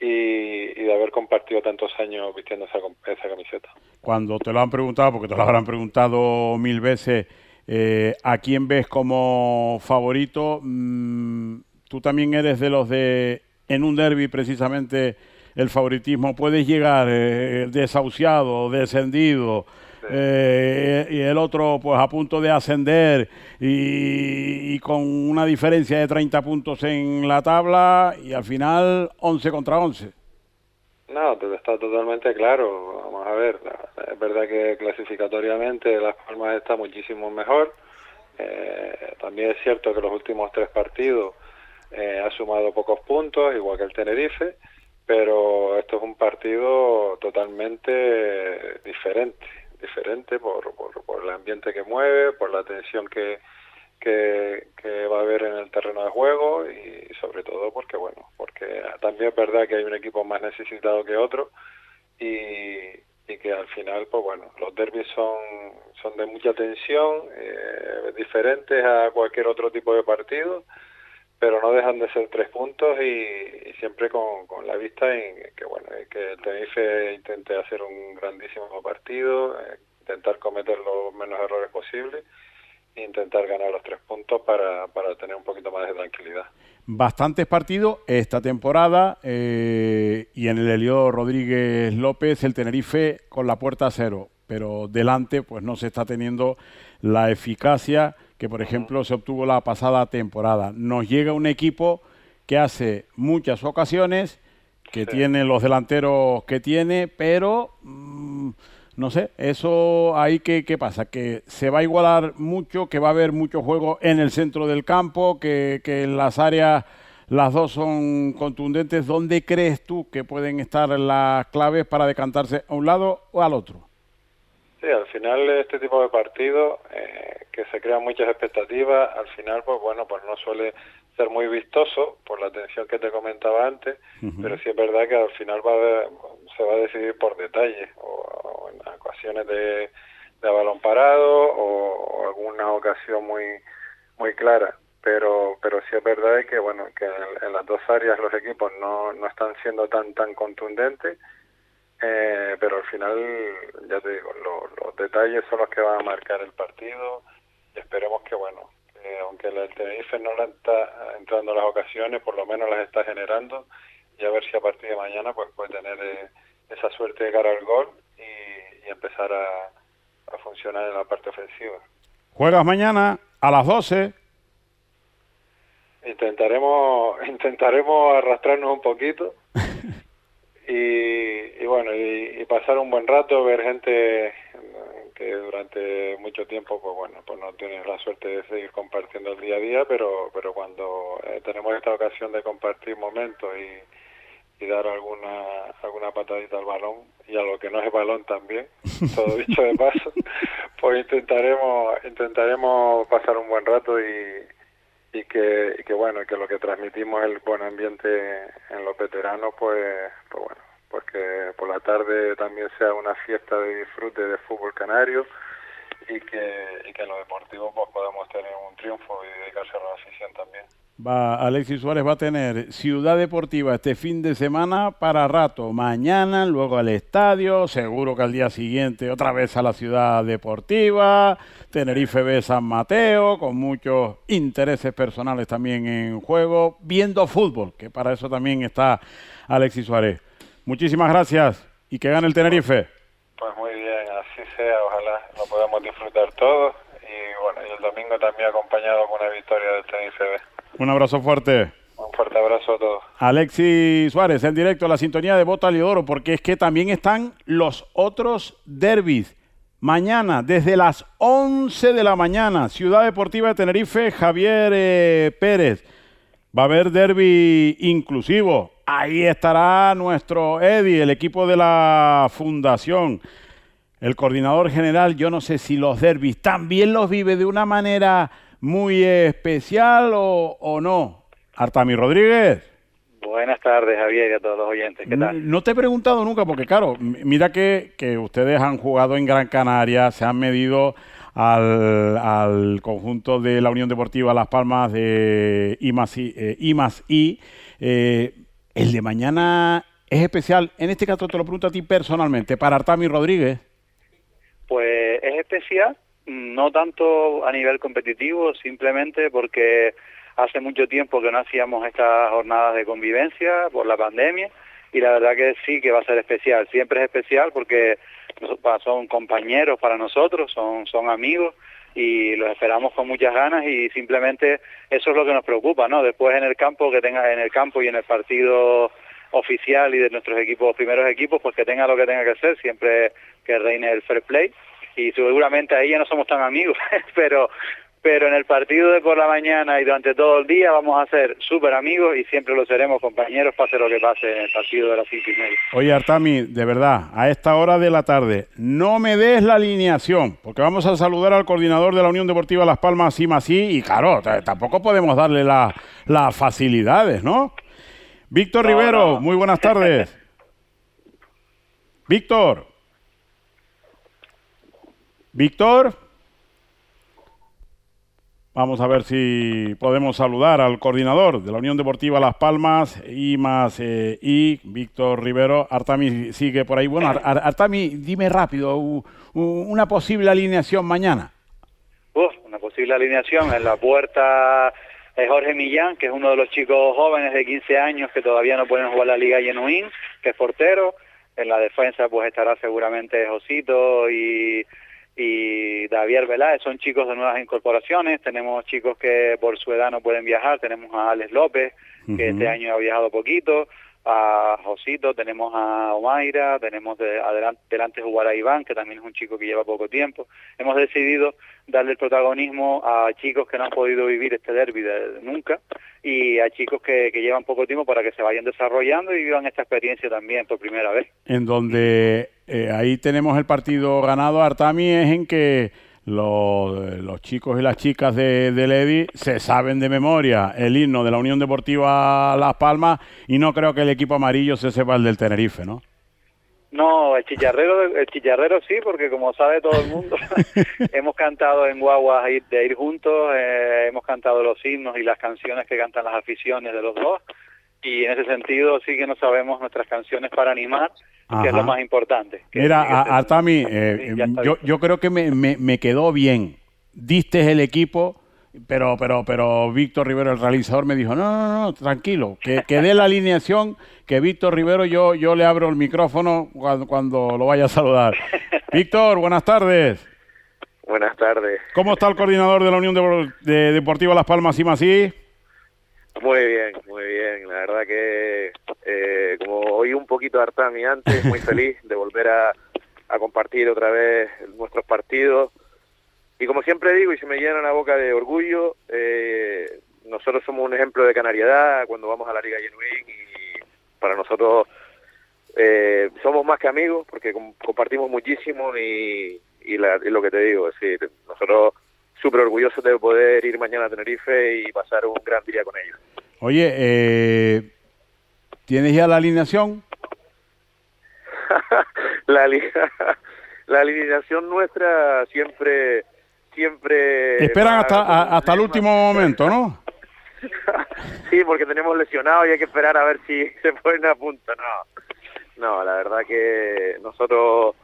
y, de haber compartido tantos años vistiendo esa, esa camiseta. Cuando te lo han preguntado, porque te lo habrán preguntado mil veces, eh, ¿a quién ves como favorito? Mm, tú también eres de los de, en un derby precisamente, el favoritismo. Puedes llegar eh, desahuciado, descendido, eh, y el otro pues a punto de ascender y, con una diferencia de 30 puntos en la tabla y al final 11 contra 11. No, está totalmente claro. Vamos a ver, es verdad que clasificatoriamente Las Palmas está muchísimo mejor. Eh, también es cierto que los últimos tres partidos eh, ha sumado pocos puntos, igual que el Tenerife, pero esto es un partido totalmente diferente diferente por, por, el ambiente que mueve, por la tensión que, que, va a haber en el terreno de juego y sobre todo porque, bueno, porque también es verdad que hay un equipo más necesitado que otro y, que al final, pues bueno, los derbis son, son de mucha tensión, eh, diferentes a cualquier otro tipo de partido pero no dejan de ser tres puntos y, siempre con, la vista en que bueno que el Tenerife intente hacer un grandísimo partido, eh, intentar cometer los menos errores posibles e intentar ganar los tres puntos para, para tener un poquito más de tranquilidad. Bastantes partidos esta temporada eh, y en el Elio Rodríguez López el Tenerife con la puerta a cero, pero delante pues no se está teniendo la eficacia que por ejemplo se obtuvo la pasada temporada. Nos llega un equipo que hace muchas ocasiones, que tiene los delanteros que tiene, pero mm, no sé, eso ahí que qué pasa, que se va a igualar mucho, que va a haber mucho juego en el centro del campo, que, que en las áreas las dos son contundentes. ¿Dónde crees tú que pueden estar las claves para decantarse a un lado o al otro? Sí, al final este tipo de partidos eh, que se crean muchas expectativas, al final pues bueno, pues no suele ser muy vistoso por la atención que te comentaba antes, pero sí es verdad que al final va se va a decidir por detalles o, en ocasiones de, de balón parado o, alguna ocasión muy muy clara. Pero pero sí es verdad que bueno que en, en, las dos áreas los equipos no, no están siendo tan tan contundentes eh, pero al final, ya te digo, los detalles son los que van a marcar el partido y esperemos que, bueno, aunque el Tenerife no le está entrando las ocasiones, por lo menos las está generando y a ver si a partir de mañana pues puede tener eh, esa suerte de cara al gol y, empezar a, a funcionar en la parte ofensiva. Juegas mañana a las 12. Intentaremos, intentaremos arrastrarnos un poquito y, bueno, y, pasar un buen rato, ver gente que durante mucho tiempo, pues bueno, pues no tienes la suerte de seguir compartiendo el día a día, pero, pero cuando eh, tenemos esta ocasión de compartir momentos y, y dar alguna, alguna patadita al balón, y a lo que no es balón también, todo dicho de paso, pues intentaremos, intentaremos pasar un buen rato y, y que, y que bueno, que lo que transmitimos el buen ambiente en los veteranos, pues, pues bueno, pues que por la tarde también sea una fiesta de disfrute de fútbol canario y que, y que en lo deportivo pues podamos tener un triunfo y dedicarse a la afición también. Va, Alexis Suárez va a tener Ciudad Deportiva este fin de semana para rato. Mañana, luego al estadio, seguro que al día siguiente otra vez a la Ciudad Deportiva, Tenerife B San Mateo, con muchos intereses personales también en juego, viendo fútbol, que para eso también está Alexis Suárez. Muchísimas gracias y que gane el Tenerife. Pues muy bien, así sea, ojalá lo podamos disfrutar todos y bueno, y el domingo también acompañado con una victoria del Tenerife B. Un abrazo fuerte. Un fuerte abrazo a todos. Alexis Suárez, en directo a la sintonía de Bota Liodoro, porque es que también están los otros derbis. Mañana, desde las 11 de la mañana, Ciudad Deportiva de Tenerife, Javier eh, Pérez. Va a haber derby inclusivo. Ahí estará nuestro Eddie, el equipo de la Fundación. El coordinador general, yo no sé si los derbis también los vive de una manera muy especial o, o no. Artami Rodríguez. Buenas tardes, Javier, y a todos los oyentes. ¿Qué tal? No te he preguntado nunca, porque claro, mira que, que ustedes han jugado en Gran Canaria, se han medido al, al conjunto de la Unión Deportiva Las Palmas de I más I. Eh, I, más I. Eh, el de mañana es especial. En este caso te lo pregunto a ti personalmente, para Artami Rodríguez. Pues es especial, no tanto a nivel competitivo, simplemente porque hace mucho tiempo que no hacíamos estas jornadas de convivencia por la pandemia y la verdad que sí que va a ser especial. Siempre es especial porque son compañeros para nosotros, son, son amigos y los esperamos con muchas ganas y simplemente eso es lo que nos preocupa, ¿no? Después en el campo que tenga en el campo y en el partido oficial y de nuestros equipos, primeros equipos, pues que tenga lo que tenga que hacer, siempre que reine el fair play y seguramente ahí ya no somos tan amigos, pero pero en el partido de por la mañana y durante todo el día vamos a ser súper amigos y siempre lo seremos compañeros, pase lo que pase en el partido de las cinco y media. Oye, Artami, de verdad, a esta hora de la tarde, no me des la alineación, porque vamos a saludar al coordinador de la Unión Deportiva Las Palmas, sí, y claro, tampoco podemos darle las facilidades, ¿no? Víctor no, Rivero, no. muy buenas tardes. Víctor. Víctor. Vamos a ver si podemos saludar al coordinador de la Unión Deportiva Las Palmas y más eh, y Víctor Rivero. Artami sigue por ahí. Bueno, Ar Artami, dime rápido una posible alineación mañana. Una posible alineación en la puerta es Jorge Millán, que es uno de los chicos jóvenes de 15 años que todavía no pueden jugar la Liga Genuín, que es portero. En la defensa pues estará seguramente Josito y y David Veláez son chicos de nuevas incorporaciones, tenemos chicos que por su edad no pueden viajar, tenemos a Alex López, que uh -huh. este año ha viajado poquito, a Josito, tenemos a Omaira, tenemos de, adelante, delante jugar a Iván, que también es un chico que lleva poco tiempo. Hemos decidido darle el protagonismo a chicos que no han podido vivir este derby de, nunca y a chicos que, llevan poco tiempo para que se vayan desarrollando y vivan esta experiencia también por primera vez. En donde eh, ahí tenemos el partido ganado, Artami, es en que los, los, chicos y las chicas de, de Ledi se saben de memoria el himno de la Unión Deportiva Las Palmas y no creo que el equipo amarillo se sepa el del Tenerife, ¿no? No, el chillarrero, el chillarrero sí, porque como sabe todo el mundo, hemos cantado en guaguas de ir juntos, eh, hemos cantado los himnos y las canciones que cantan las aficiones de los dos, y en ese sentido sí que no sabemos nuestras canciones para animar, Ajá. que es lo más importante. Mira, a, Artami, eh, sí, yo, yo creo que me, me, me quedó bien. Diste el equipo pero pero pero Víctor Rivero el realizador me dijo no no no tranquilo que, que dé la alineación que Víctor Rivero yo yo le abro el micrófono cuando, cuando lo vaya a saludar. Víctor buenas tardes. Buenas tardes. Cómo está el coordinador de la Unión de, de Deportiva Las Palmas y Masí muy bien muy bien. La verdad que eh, como oí un poquito de Artami antes muy feliz de volver a, a compartir otra vez nuestros partidos y como siempre digo, y se me llena la boca de orgullo, eh, nosotros somos un ejemplo de canariedad cuando vamos a la Liga Genuín y para nosotros eh, somos más que amigos porque compartimos muchísimo y, y, la, y lo que te digo, es decir, nosotros súper orgullosos de poder ir mañana a Tenerife y pasar un gran día con ellos. Oye, eh, ¿tienes ya la alineación? la, la alineación nuestra siempre siempre esperan hasta hasta el último momento no sí porque tenemos lesionados y hay que esperar a ver si se ponen a punto no no la verdad que nosotros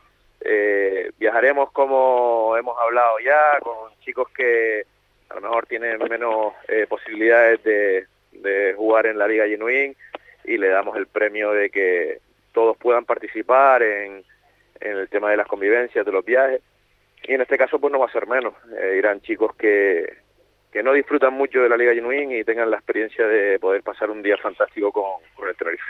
eh, viajaremos como hemos hablado ya con chicos que a lo mejor tienen menos eh, posibilidades de, de jugar en la Liga Genuine y le damos el premio de que todos puedan participar en, en el tema de las convivencias, de los viajes. Y en este caso pues no va a ser menos. Eh, irán chicos que, que no disfrutan mucho de la Liga Genuine y tengan la experiencia de poder pasar un día fantástico con, con el Tenerife.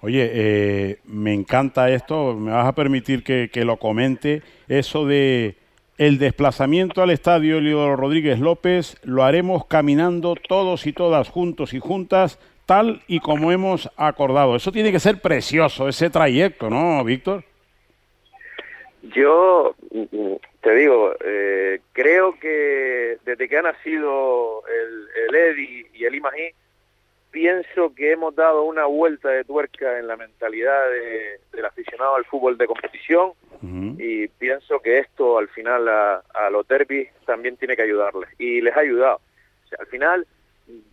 Oye, eh, me encanta esto, me vas a permitir que, que, lo comente, eso de el desplazamiento al estadio Leodoro Rodríguez López lo haremos caminando todos y todas juntos y juntas tal y como hemos acordado. Eso tiene que ser precioso, ese trayecto, ¿no, Víctor? Yo te digo, eh, creo que desde que ha nacido el, el Edi y el Imagí, pienso que hemos dado una vuelta de tuerca en la mentalidad de, del aficionado al fútbol de competición uh -huh. y pienso que esto al final a, a los derbis también tiene que ayudarles y les ha ayudado. O sea, al final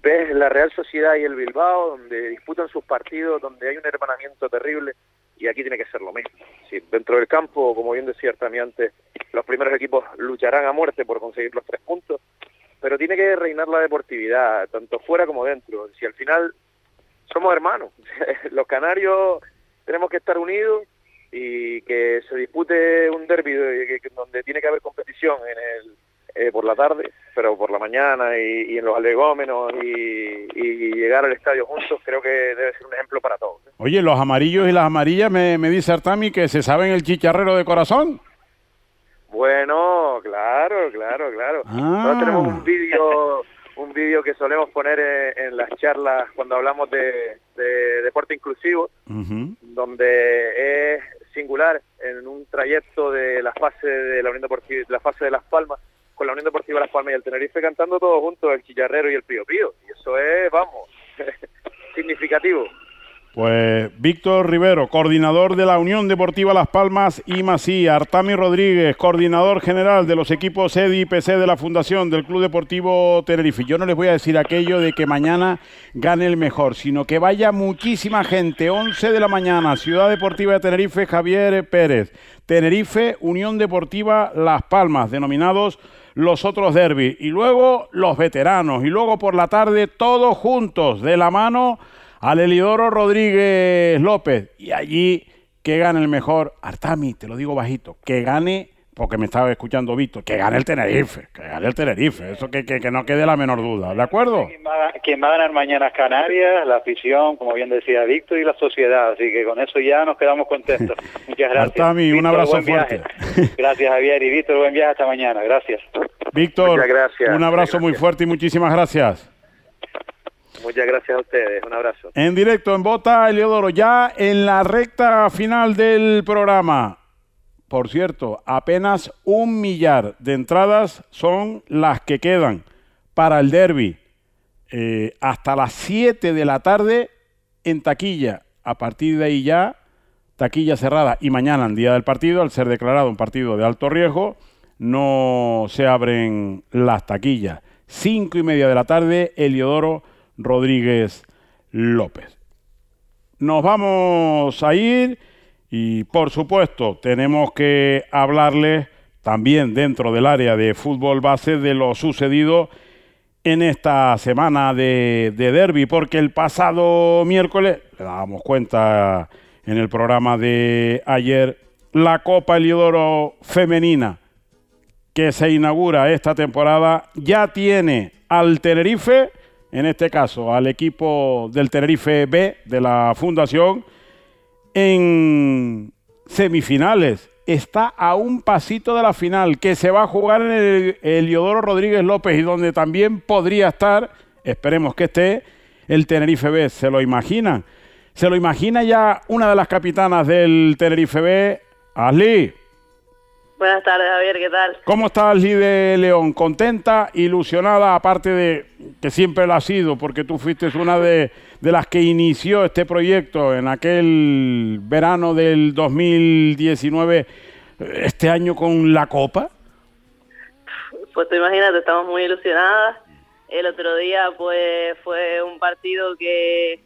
ves la Real Sociedad y el Bilbao donde disputan sus partidos, donde hay un hermanamiento terrible y aquí tiene que ser lo mismo. Sí, dentro del campo, como bien decía también antes, los primeros equipos lucharán a muerte por conseguir los tres puntos, pero tiene que reinar la deportividad, tanto fuera como dentro. Si al final somos hermanos, los canarios tenemos que estar unidos y que se dispute un derby donde tiene que haber competición en el eh, por la tarde, pero por la mañana y, y en los alegómenos y, y, llegar al estadio juntos, creo que debe ser un ejemplo para todos. ¿eh? Oye, los amarillos y las amarillas, me, me dice Artami que se saben el chicharrero de corazón. Bueno, claro, claro, claro. Ah. Nosotros tenemos un vídeo un vídeo que solemos poner en, en, las charlas cuando hablamos de, de deporte inclusivo, uh -huh. donde es singular en un trayecto de la fase de la Unión Deportiva, la fase de Las Palmas, con la Unión Deportiva Las Palmas y el Tenerife cantando todos juntos el Chillarrero y el Pío Pío. Y eso es, vamos, significativo. Pues Víctor Rivero, coordinador de la Unión Deportiva Las Palmas y Masí, Artami Rodríguez, coordinador general de los equipos EDI y PC de la Fundación del Club Deportivo Tenerife. Yo no les voy a decir aquello de que mañana gane el mejor, sino que vaya muchísima gente. 11 de la mañana, Ciudad Deportiva de Tenerife, Javier Pérez. Tenerife, Unión Deportiva Las Palmas, denominados los otros derbis. Y luego los veteranos. Y luego por la tarde todos juntos, de la mano al Elidoro Rodríguez López. Y allí que gane el mejor, Artami, te lo digo bajito, que gane, porque me estaba escuchando Víctor, que gane el Tenerife, que gane el Tenerife, eso que, que, que no quede la menor duda, ¿de acuerdo? Quien va, a ganar mañana es Canarias, la afición, como bien decía Víctor, y la sociedad, así que con eso ya nos quedamos contentos. Muchas gracias. Artami, Víctor, un abrazo fuerte. Gracias Javier y Víctor, buen viaje hasta mañana, gracias. Víctor, un abrazo gracias. muy fuerte y muchísimas gracias. Muchas gracias a ustedes, un abrazo. En directo en Bota, Eliodoro, ya en la recta final del programa. Por cierto, apenas un millar de entradas son las que quedan para el derby. Eh, hasta las 7 de la tarde en taquilla. A partir de ahí ya, taquilla cerrada. Y mañana, en día del partido, al ser declarado un partido de alto riesgo, no se abren las taquillas. Cinco y media de la tarde, Eliodoro Rodríguez López. Nos vamos a ir y por supuesto tenemos que hablarles también dentro del área de fútbol base de lo sucedido en esta semana de, de derby, porque el pasado miércoles, le dábamos cuenta en el programa de ayer, la Copa Eliodoro Femenina que se inaugura esta temporada ya tiene al Tenerife en este caso al equipo del Tenerife B de la Fundación, en semifinales. Está a un pasito de la final que se va a jugar en el Eliodoro Rodríguez López y donde también podría estar, esperemos que esté, el Tenerife B. ¿Se lo imaginan? ¿Se lo imagina ya una de las capitanas del Tenerife B? Asli. Buenas tardes, Javier, ¿qué tal? ¿Cómo está Ashley de León? ¿Contenta, ilusionada, aparte de que siempre lo ha sido, porque tú fuiste una de, de las que inició este proyecto en aquel verano del 2019, este año con la Copa? Pues tú imagínate, estamos muy ilusionadas. El otro día pues fue un partido que,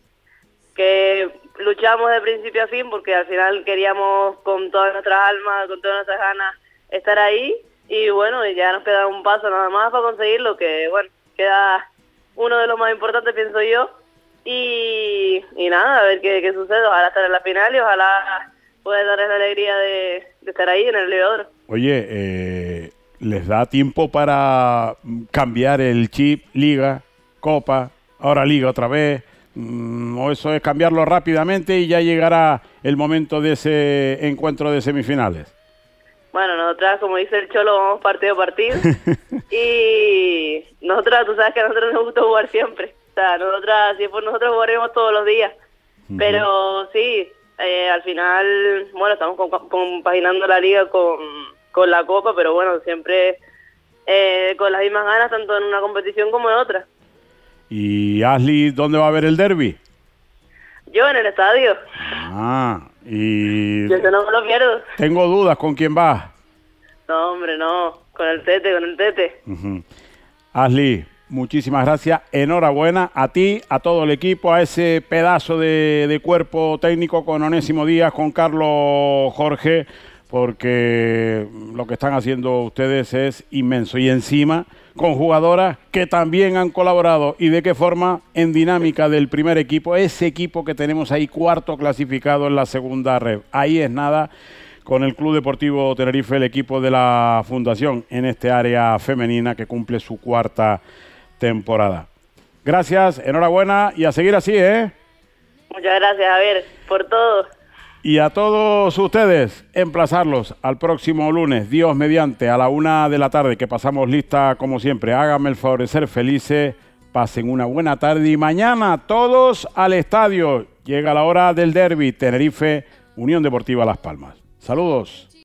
que luchamos de principio a fin porque al final queríamos con todas nuestras almas, con todas nuestras ganas estar ahí y bueno, ya nos queda un paso nada más para conseguirlo, que bueno, queda uno de los más importantes pienso yo y, y nada, a ver qué, qué sucede, ojalá estar en la final y ojalá pueda darles la alegría de, de estar ahí en el Leodoro. Oye, eh, ¿les da tiempo para cambiar el chip, liga, copa, ahora liga otra vez? Mm, ¿O eso es cambiarlo rápidamente y ya llegará el momento de ese encuentro de semifinales? Bueno, nosotras, como dice el Cholo, vamos partido a partido. y nosotras, tú sabes que a nosotros nos gusta jugar siempre. Sea, nosotras, si es por nosotros, jugaremos todos los días. Pero sí, eh, al final, bueno, estamos com- compaginando la liga con, con la Copa, pero bueno, siempre eh, con las mismas ganas, tanto en una competición como en otra. ¿Y Ashley dónde va a haber el derby? Yo en el estadio, Ah, y yo no me lo pierdo. tengo dudas con quién va. No, hombre, no, con el tete, con el tete. Ujú. Ashley, muchísimas gracias. Enhorabuena a ti, a todo el equipo, a ese pedazo de, cuerpo técnico con Onésimo Díaz, con Carlos Jorge, porque lo que están haciendo ustedes es inmenso. Y encima, con jugadoras que también han colaborado. ¿Y de qué forma? En dinámica del primer equipo, ese equipo que tenemos ahí cuarto clasificado en la segunda red. Ahí es nada con el Club Deportivo Tenerife, el equipo de la Fundación en este área femenina que cumple su cuarta temporada. Gracias, enhorabuena y a seguir así, ¿eh? Muchas gracias, Javier, por todo. Y a todos ustedes, emplazarlos al próximo lunes, Dios mediante, a la una de la tarde, que pasamos lista como siempre. Háganme el favor de ser felices, pasen una buena tarde y mañana todos al estadio. Llega la hora del derby, Tenerife, Unión Deportiva Las Palmas. Saludos.